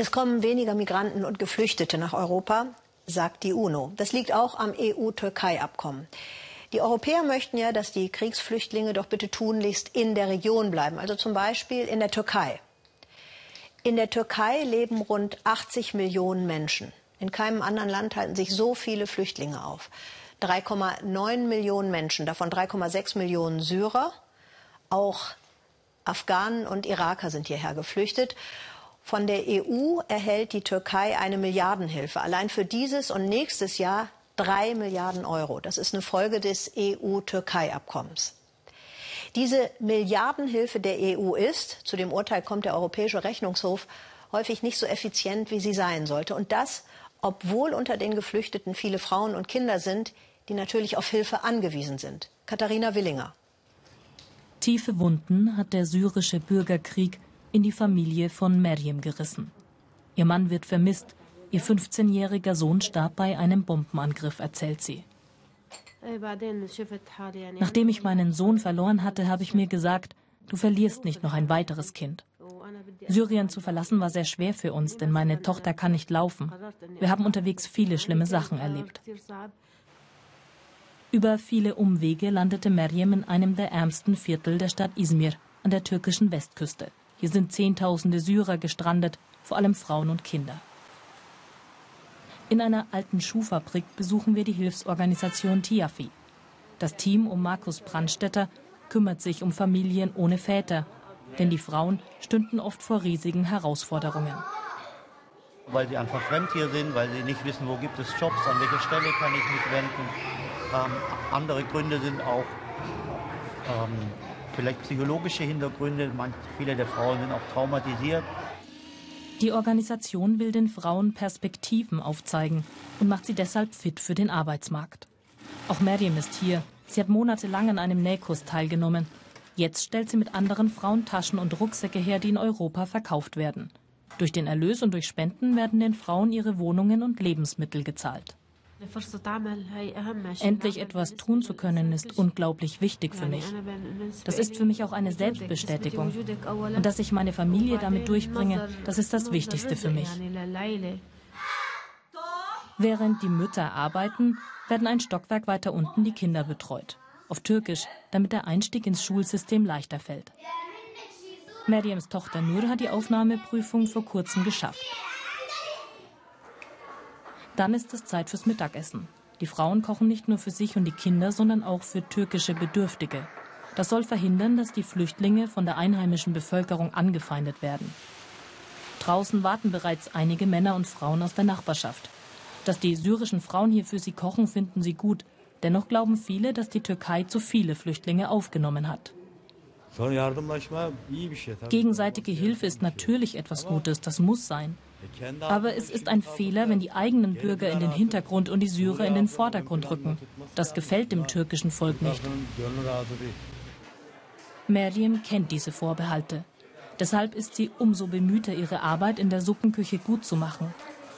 Es kommen weniger Migranten und Geflüchtete nach Europa, sagt die UNO. Das liegt auch am EU-Türkei-Abkommen. Die Europäer möchten ja, dass die Kriegsflüchtlinge doch bitte tunlichst in der Region bleiben, also zum Beispiel in der Türkei. In der Türkei leben rund 80 Millionen Menschen. In keinem anderen Land halten sich so viele Flüchtlinge auf. 3,9 Millionen Menschen, davon 3,6 Millionen Syrer. Auch Afghanen und Iraker sind hierher geflüchtet. Von der EU erhält die Türkei eine Milliardenhilfe. Allein für dieses und nächstes Jahr drei Milliarden Euro. Das ist eine Folge des EU-Türkei-Abkommens. Diese Milliardenhilfe der EU ist, zu dem Urteil kommt der Europäische Rechnungshof, häufig nicht so effizient, wie sie sein sollte. Und das, obwohl unter den Geflüchteten viele Frauen und Kinder sind, die natürlich auf Hilfe angewiesen sind. Katharina Willinger. Tiefe Wunden hat der syrische Bürgerkrieg in die Familie von Meryem gerissen. Ihr Mann wird vermisst, Ihr 15-jähriger Sohn starb bei einem Bombenangriff, erzählt sie. Nachdem ich meinen Sohn verloren hatte, habe ich mir gesagt, du verlierst nicht noch ein weiteres Kind. Syrien zu verlassen war sehr schwer für uns, denn meine Tochter kann nicht laufen. Wir haben unterwegs viele schlimme Sachen erlebt. Über viele Umwege landete Meryem in einem der ärmsten Viertel der Stadt Izmir an der türkischen Westküste. Hier sind Zehntausende Syrer gestrandet, vor allem Frauen und Kinder. In einer alten Schuhfabrik besuchen wir die Hilfsorganisation Tiafi. Das Team um Markus Brandstetter kümmert sich um Familien ohne Väter, denn die Frauen stünden oft vor riesigen Herausforderungen. Weil sie einfach fremd hier sind, weil sie nicht wissen, wo gibt es Jobs, an welche Stelle kann ich mich wenden. Ähm, andere Gründe sind auch ähm, vielleicht psychologische Hintergründe. Manch, viele der Frauen sind auch traumatisiert. Die Organisation will den Frauen Perspektiven aufzeigen und macht sie deshalb fit für den Arbeitsmarkt. Auch Miriam ist hier. Sie hat monatelang an einem Nähkurs teilgenommen. Jetzt stellt sie mit anderen Frauen Taschen und Rucksäcke her, die in Europa verkauft werden. Durch den Erlös und durch Spenden werden den Frauen ihre Wohnungen und Lebensmittel gezahlt. Endlich etwas tun zu können, ist unglaublich wichtig für mich. Das ist für mich auch eine Selbstbestätigung. Und dass ich meine Familie damit durchbringe, das ist das Wichtigste für mich. Während die Mütter arbeiten, werden ein Stockwerk weiter unten die Kinder betreut. Auf Türkisch, damit der Einstieg ins Schulsystem leichter fällt. Meriams Tochter Nur hat die Aufnahmeprüfung vor kurzem geschafft. Dann ist es Zeit fürs Mittagessen. Die Frauen kochen nicht nur für sich und die Kinder, sondern auch für türkische Bedürftige. Das soll verhindern, dass die Flüchtlinge von der einheimischen Bevölkerung angefeindet werden. Draußen warten bereits einige Männer und Frauen aus der Nachbarschaft. Dass die syrischen Frauen hier für sie kochen, finden sie gut. Dennoch glauben viele, dass die Türkei zu viele Flüchtlinge aufgenommen hat. Gegenseitige Hilfe ist natürlich etwas Gutes, das muss sein. Aber es ist ein Fehler, wenn die eigenen Bürger in den Hintergrund und die Syrer in den Vordergrund rücken. Das gefällt dem türkischen Volk nicht. Meryem kennt diese Vorbehalte. Deshalb ist sie umso bemühter, ihre Arbeit in der Suppenküche gut zu machen.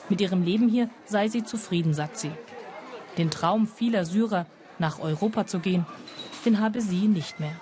Mit ihrem Leben hier sei sie zufrieden, sagt sie. Den Traum vieler Syrer, nach Europa zu gehen, den habe sie nicht mehr.